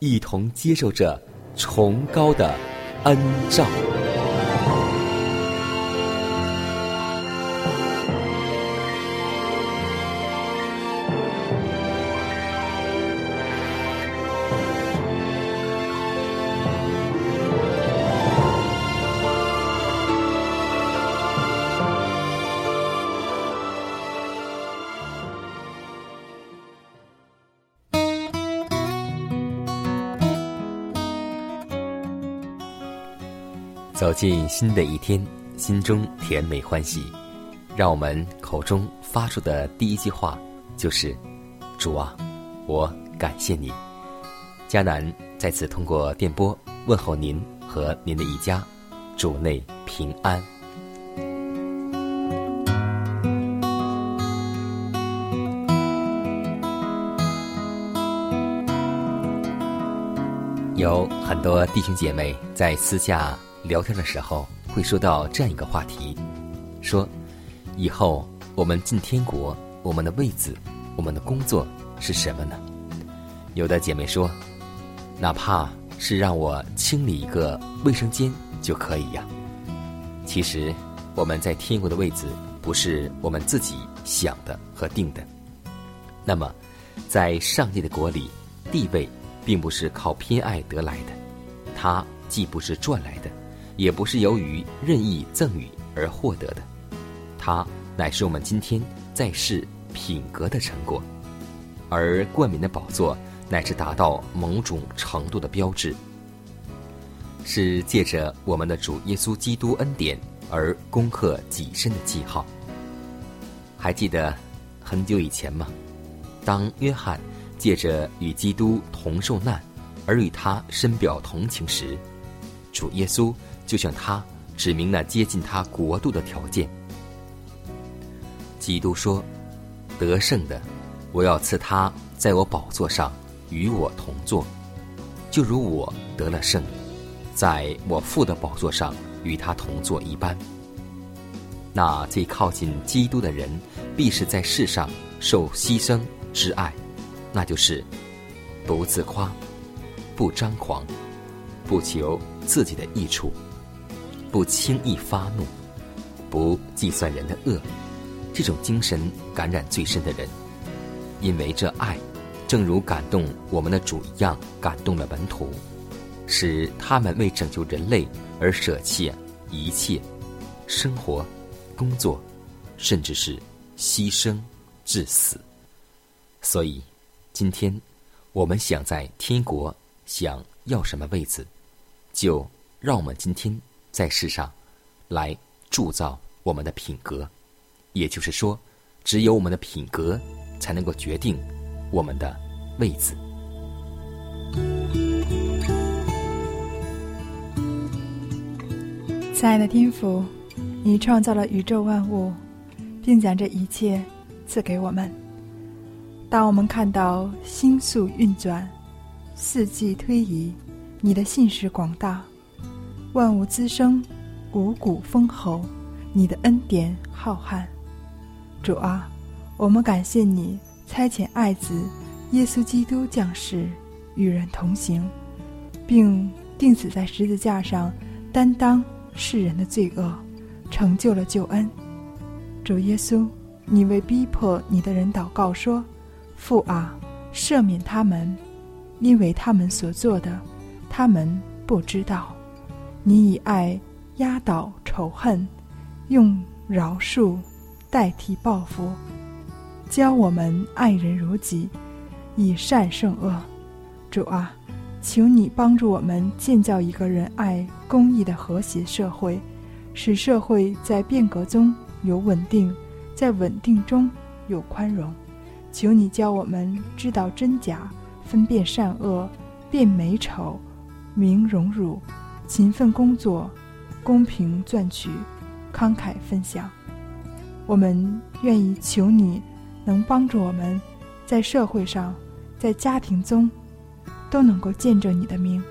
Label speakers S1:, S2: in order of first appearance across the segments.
S1: 一同接受着崇高的恩照。走进新的一天，心中甜美欢喜。让我们口中发出的第一句话就是：“主啊，我感谢你。”迦南在此通过电波问候您和您的一家，主内平安。有很多弟兄姐妹在私下聊天的时候，会说到这样一个话题，说以后我们进天国，我们的位子，我们的工作是什么呢？有的姐妹说，哪怕是让我清理一个卫生间就可以呀。其实我们在天国的位子不是我们自己想的和定的。那么，在上帝的国里，地位并不是靠偏爱得来的，它既不是赚来的，也不是由于任意赠与而获得的，它乃是我们今天在世品格的成果。而冠冕的宝座，乃是达到某种程度的标志，是借着我们的主耶稣基督恩典而攻克己身的记号。还记得很久以前吗？当约翰借着与基督同受难而与他深表同情时，主耶稣就向他指明了接近他国度的条件。基督说：“得胜的，我要赐他在我宝座上与我同坐，就如我得了胜，在我父的宝座上与他同坐一般。”那最靠近基督的人，必是在世上受牺牲之爱，那就是不自夸，不张狂，不求自己的益处，不轻易发怒，不计算人的恶。这种精神感染最深的人，因为这爱，正如感动我们的主一样，感动了门徒，使他们为拯救人类而舍弃一切生活、工作，甚至是牺牲至死。所以，今天我们想在天国想要什么位子，就让我们今天在世上来铸造我们的品格。也就是说，只有我们的品格才能够决定我们的位子。
S2: 亲爱的天父，你创造了宇宙万物，并将这一切赐给我们。当我们看到星宿运转、四季推移，你的信实广大，万物滋生，五谷丰厚，你的恩典浩瀚。主啊，我们感谢你差遣爱子耶稣基督降世，与人同行，并钉死在十字架上，担当世人的罪恶，成就了救恩。主耶稣，你为逼迫你的人祷告说：“父啊，赦免他们，因为他们所做的，他们不知道。”你以爱压倒仇恨，用饶恕代替报复，教我们爱人如己，以善胜恶。主啊，求你帮助我们建造一个仁爱、公义的和谐社会，使社会在变革中有稳定，在稳定中有宽容。求你教我们知道真假，分辨善恶，辨美丑，明荣辱。勤奋工作，公平赚取，慷慨分享。我们愿意求你，能帮助我们，在社会上，在家庭中，都能够见证你的名，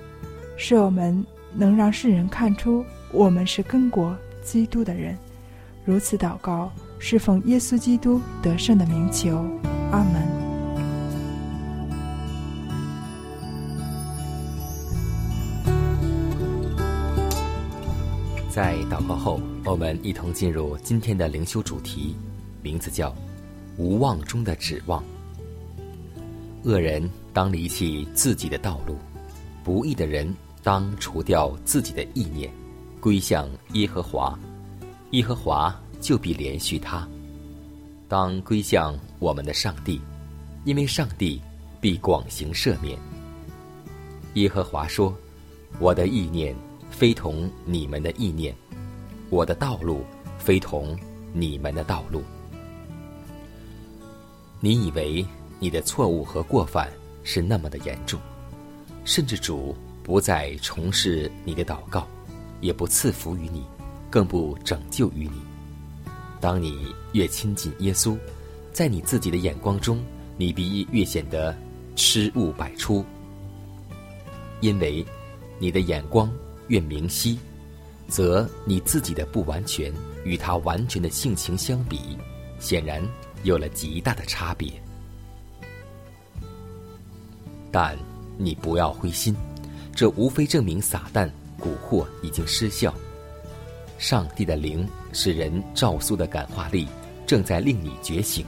S2: 使我们能让世人看出我们是跟国基督的人。如此祷告，是奉耶稣基督得胜的名求。阿门。
S1: 在祷告后，我们一同进入今天的灵修主题，名字叫“无望中的指望”。恶人当离弃自己的道路，不义的人当除掉自己的意念，归向耶和华，耶和华就必连续他。当归向我们的上帝，因为上帝必广行赦免。耶和华说：“我的意念。”非同你们的意念，我的道路非同你们的道路。你以为你的错误和过犯是那么的严重，甚至主不再从事你的祷告，也不赐福于你，更不拯救于你。当你越亲近耶稣，在你自己的眼光中，你必越显得失误百出，因为你的眼光。越明晰，则你自己的不完全与他完全的性情相比，显然有了极大的差别。但你不要灰心，这无非证明撒旦蛊惑已经失效。上帝的灵使人照苏的感化力正在令你觉醒，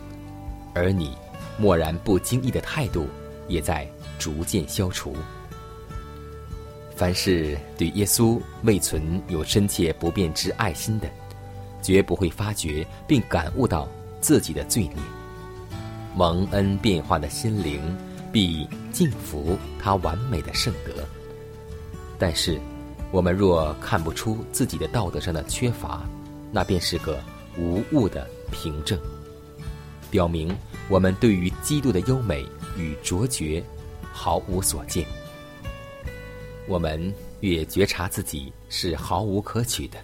S1: 而你漠然不经意的态度也在逐渐消除。凡是对耶稣未存有深切不变之爱心的，绝不会发觉并感悟到自己的罪孽。蒙恩变化的心灵必敬服他完美的圣德。但是，我们若看不出自己的道德上的缺乏，那便是个无误的凭证，表明我们对于基督的优美与卓绝毫无所见。我们越觉察自己是毫无可取的，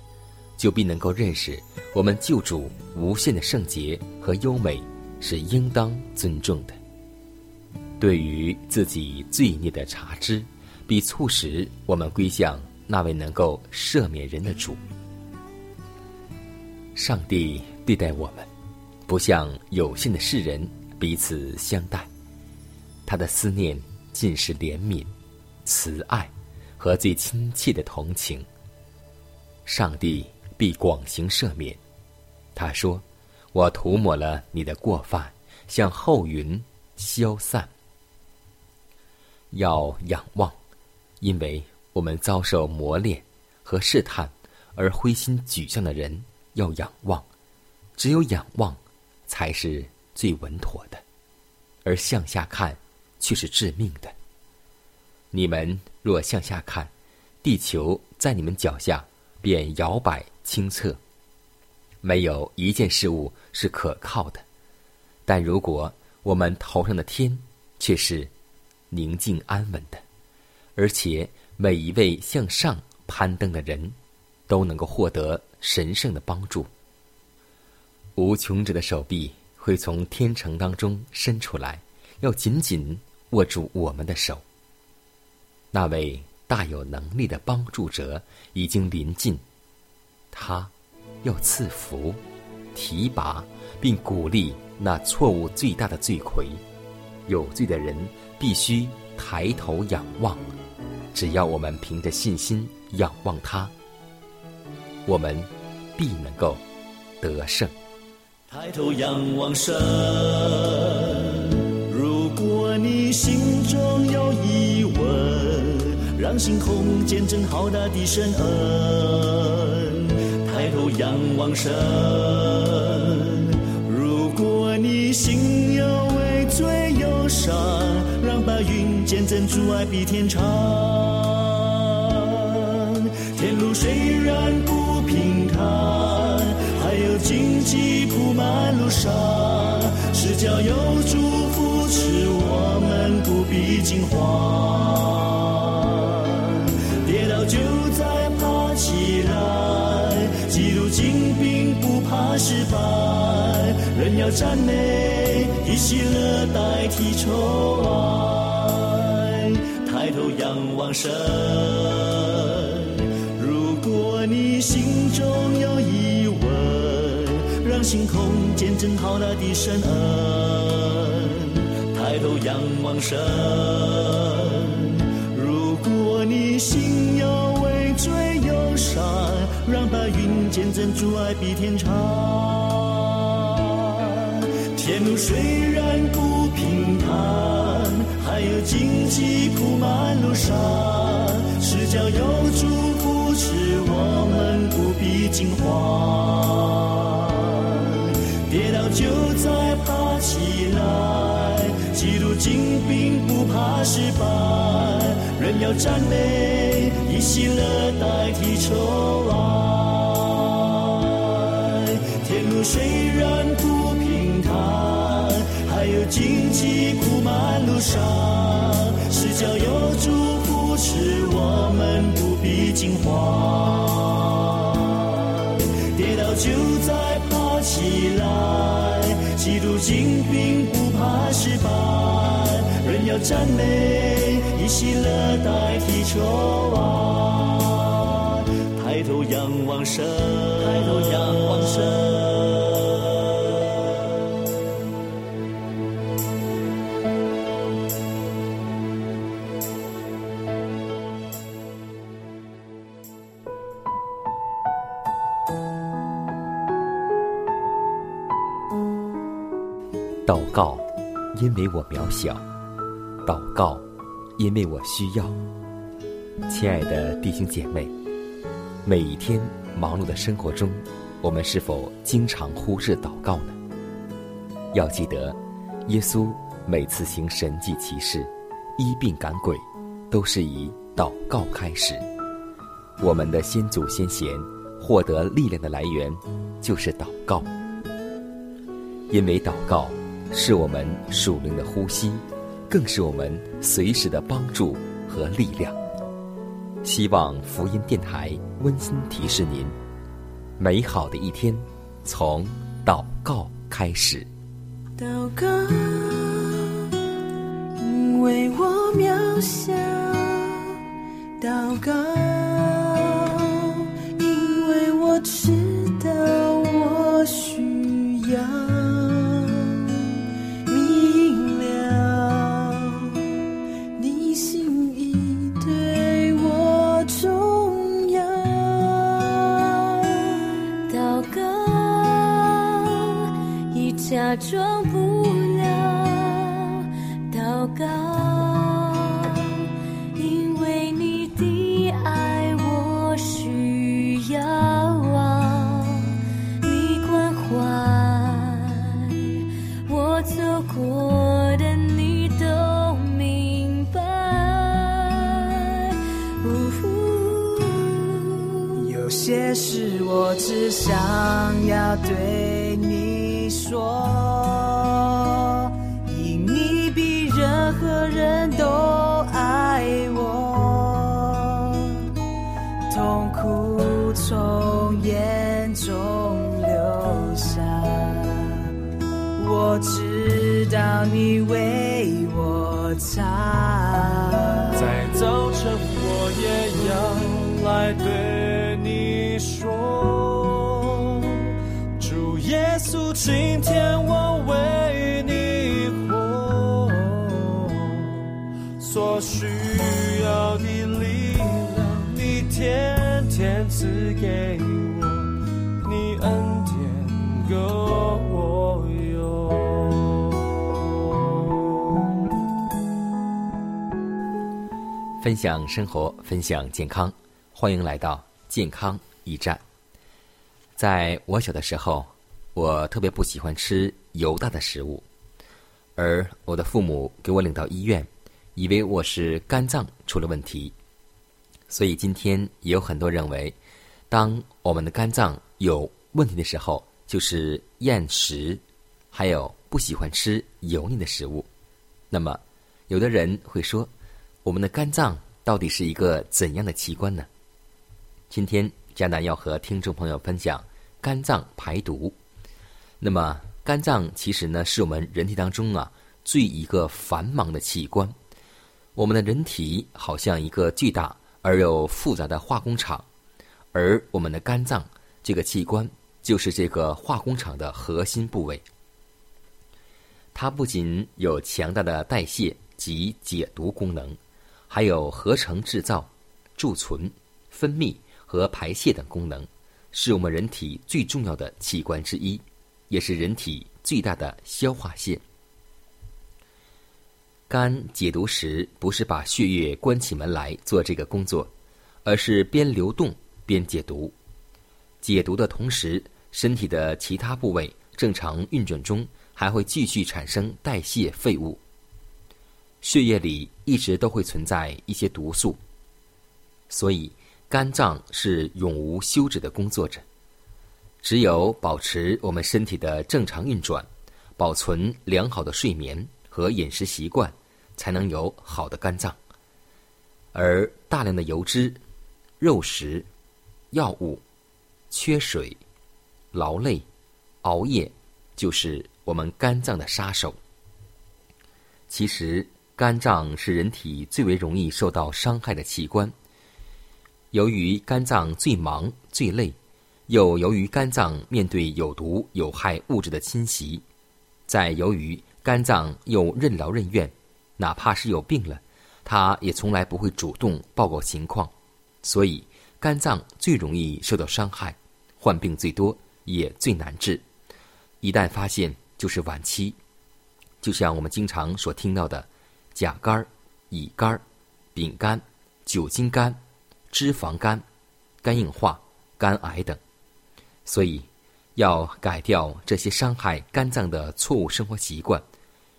S1: 就必能够认识我们救主无限的圣洁和优美是应当尊重的。对于自己罪孽的察知，必促使我们归向那位能够赦免人的主。上帝对待我们，不像有限的世人彼此相待，他的思念尽是怜悯、慈爱。和最亲切的同情，上帝必广行赦免。他说：“我涂抹了你的过犯，像后云消散。”要仰望，因为我们遭受磨练和试探而灰心沮丧的人要仰望，只有仰望才是最稳妥的，而向下看却是致命的。你们。若向下看，地球在你们脚下便摇摆清澈，没有一件事物是可靠的。但如果我们头上的天却是宁静安稳的，而且每一位向上攀登的人，都能够获得神圣的帮助。无穷者的手臂会从天城当中伸出来，要紧紧握住我们的手。那位大有能力的帮助者已经临近，他要赐福、提拔并鼓励那错误最大的罪魁。有罪的人必须抬头仰望，只要我们凭着信心仰望他，我们必能够得胜。
S3: 抬头仰望神，让星空见证浩大的神恩。抬头仰望神，如果你心有畏罪忧伤，让白云见证主爱比天长。天路虽然不平坦，还有荆棘铺满路上，是脚有主扶持我们不必惊慌。起来，记录精兵不怕失败，人要赞美，以喜乐代替愁哀，抬头仰望神。如果你心中有疑问，让星空见证浩大的神恩，抬头仰望神。如果你心见证主爱比天长。天路虽然不平坦，还有荆棘铺满路上，是叫有主扶持我们不必惊慌。跌倒就再爬起来，记录精兵不怕失败，人要赞美，以喜乐代替愁哀。天路虽然不平坦，还有荆棘铺满路上，是叫有主扶持我们不必惊慌。跌倒就再爬起来，记录精兵不怕失败，人要赞美，以喜乐代替愁哀。神，抬头仰望神。
S1: 祷告，因为我渺小；祷告，因为我需要。亲爱的弟兄姐妹，每一天忙碌的生活中，我们是否经常忽视祷告呢？要记得，耶稣每次行神迹奇事、医病赶鬼，都是以祷告开始。我们的先祖先贤获得力量的来源，就是祷告。因为祷告是我们属灵的呼吸，更是我们随时的帮助和力量。希望福音电台温馨提示您：美好的一天从祷告开始。
S4: 祷告，因为我渺小；祷告，你
S5: 为我
S4: 擦。
S1: 分享生活，分享健康，欢迎来到健康驿站。在我小的时候，我特别不喜欢吃油大的食物，而我的父母给我领到医院，以为我是肝脏出了问题。所以今天也有很多认为，当我们的肝脏有问题的时候，就是厌食，还有不喜欢吃油腻的食物。那么，有的人会说。我们的肝脏到底是一个怎样的器官呢？今天迦南要和听众朋友分享肝脏排毒。那么，肝脏其实呢是我们人体当中啊最一个繁忙的器官。我们的人体好像一个巨大而又复杂的化工厂，而我们的肝脏这个器官就是这个化工厂的核心部位。它不仅有强大的代谢及解毒功能。还有合成、制造、贮存、分泌和排泄等功能，是我们人体最重要的器官之一，也是人体最大的消化腺。肝解毒时，不是把血液关起门来做这个工作，而是边流动边解毒。解毒的同时，身体的其他部位正常运转中，还会继续产生代谢废物。血液里一直都会存在一些毒素，所以肝脏是永无休止的工作着。只有保持我们身体的正常运转，保存良好的睡眠和饮食习惯，才能有好的肝脏。而大量的油脂、肉食、药物、缺水、劳累、熬夜，就是我们肝脏的杀手。其实。肝脏是人体最为容易受到伤害的器官。由于肝脏最忙最累，又由于肝脏面对有毒有害物质的侵袭，再由于肝脏又任劳任怨，哪怕是有病了，它也从来不会主动报告情况，所以肝脏最容易受到伤害，患病最多，也最难治。一旦发现，就是晚期。就像我们经常所听到的。甲肝、乙肝、丙肝、酒精肝、脂肪肝、肝硬化、肝癌等，所以要改掉这些伤害肝脏的错误生活习惯。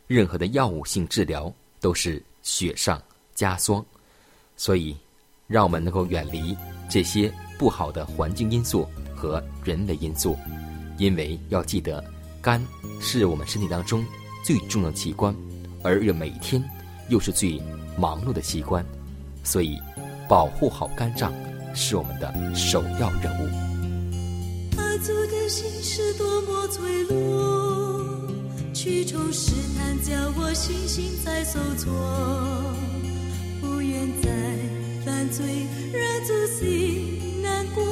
S1: 任何的药物性治疗都是雪上加霜，所以让我们能够远离这些不好的环境因素和人为因素，因为要记得，肝是我们身体当中最重要的器官，而每天。又是最忙碌的器官，所以保护好肝脏是我们的首要任务。
S4: 爱足的心是多么脆弱，去处试探叫我信心在受挫，不愿再犯罪，让自己难过，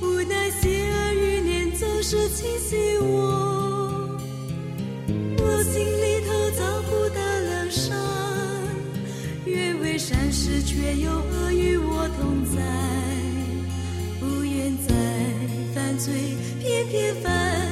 S4: 无奈邪恶欲念总是侵袭我，是，却又恶与我同在，不愿再犯罪，偏偏犯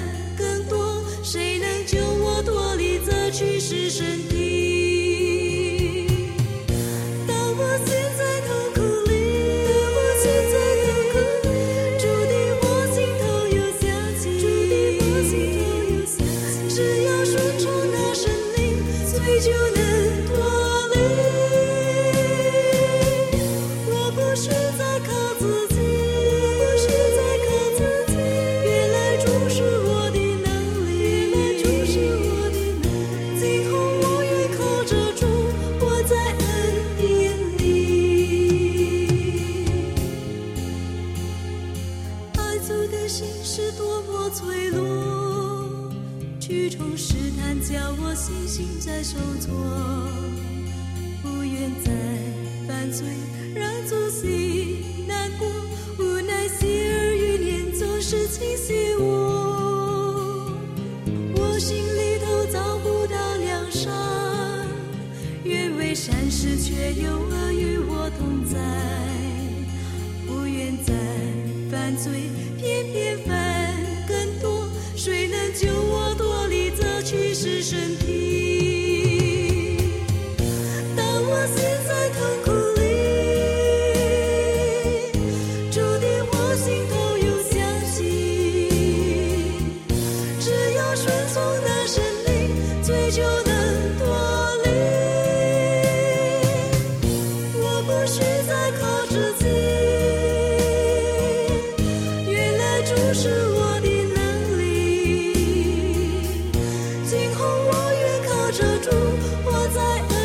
S4: 在。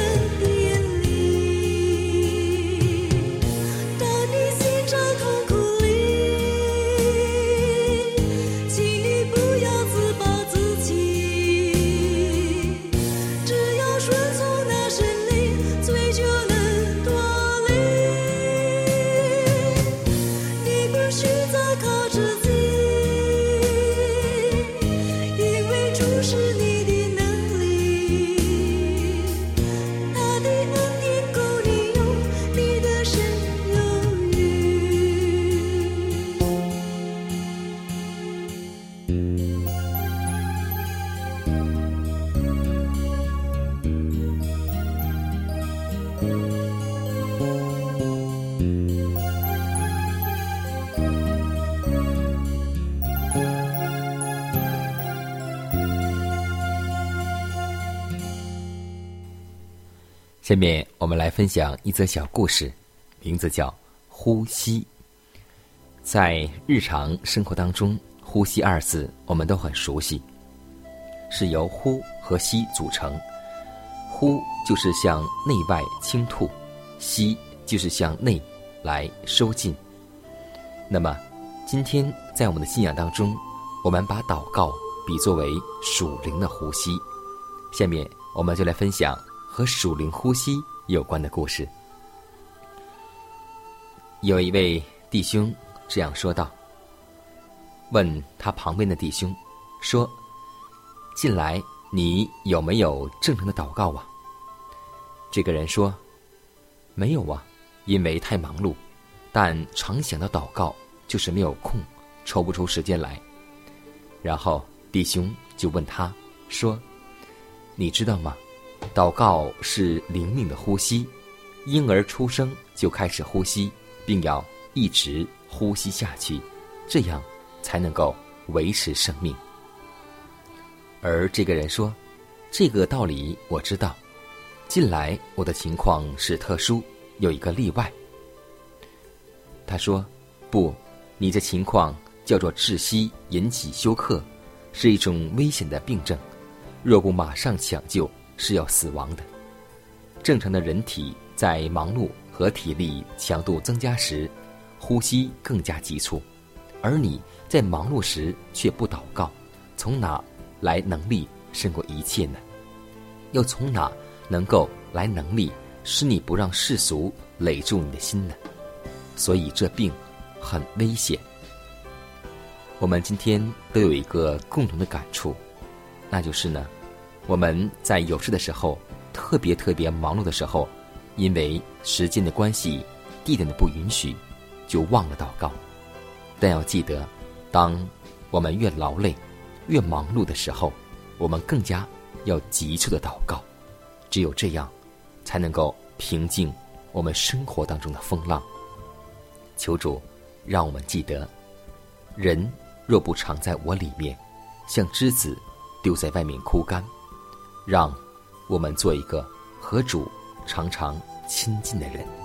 S1: 下面我们来分享一则小故事，名字叫《呼吸》。在日常生活当中，“呼吸”二字我们都很熟悉，是由“呼”和“吸”组成。“呼”就是向内外倾吐，“吸”就是向内来收进。那么，今天在我们的信仰当中，我们把祷告比作为属灵的呼吸。下面我们就来分享。和属灵呼吸有关的故事。有一位弟兄这样说道：“问他旁边的弟兄，说：‘近来你有没有正常的祷告啊？’这个人说：‘没有啊，因为太忙碌，但常想到祷告，就是没有空，抽不出时间来。’然后弟兄就问他说：‘你知道吗？’”祷告是灵命的呼吸，婴儿出生就开始呼吸，并要一直呼吸下去，这样才能够维持生命。而这个人说：“这个道理我知道，近来我的情况是特殊，有一个例外。”他说：“不，你的情况叫做窒息引起休克，是一种危险的病症，若不马上抢救。”是要死亡的。正常的人体在忙碌和体力强度增加时，呼吸更加急促，而你在忙碌时却不祷告，从哪来能力胜过一切呢？又从哪能够来能力使你不让世俗累住你的心呢？所以这病很危险。我们今天都有一个共同的感触，那就是呢。我们在有事的时候，特别特别忙碌的时候，因为时间的关系、地点的不允许，就忘了祷告。但要记得，当我们越劳累、越忙碌的时候，我们更加要急促的祷告。只有这样，才能够平静我们生活当中的风浪。求主让我们记得：人若不常在我里面，像枝子丢在外面枯干。让我们做一个和主常常亲近的人。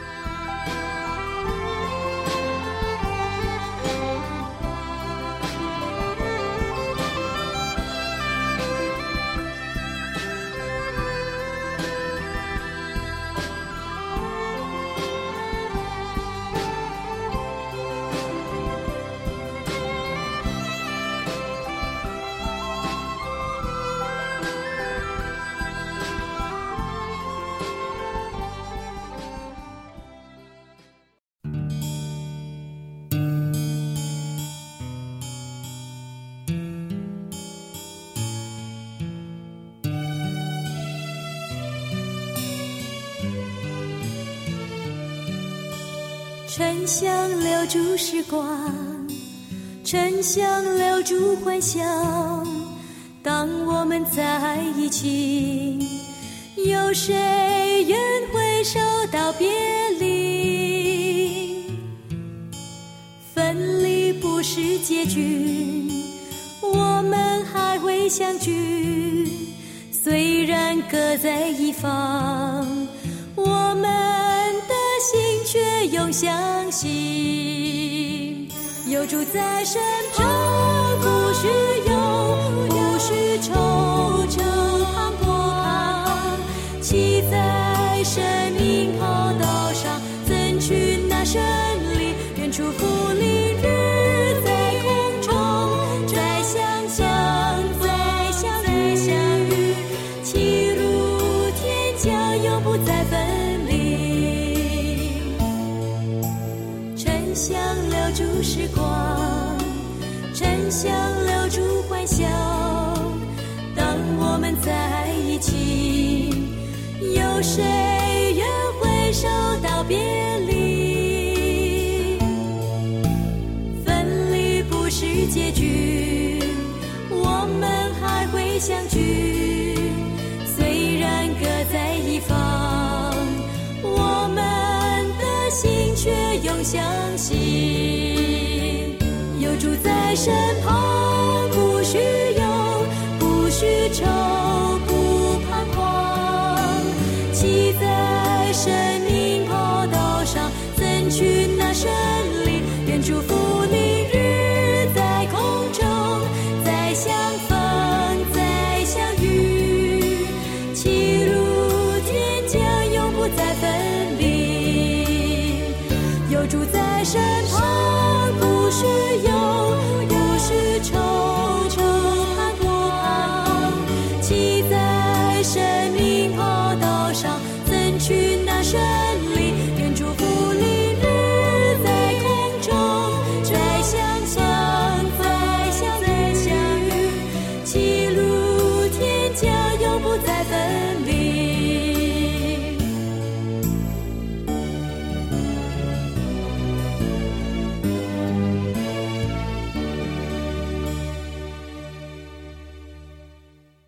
S4: 沉香留住时光，沉香留住幻想。当我们在一起，有谁愿回首道别离？分离不是结局，我们还会相聚。虽然各在一方，用相信，有主在身旁，不需想留住欢笑。当我们在一起，有谁愿回首道别离？分离不是结局，我们还会相聚。虽然各在一方，我们的心却永相系。在身旁，不需要，不需愁。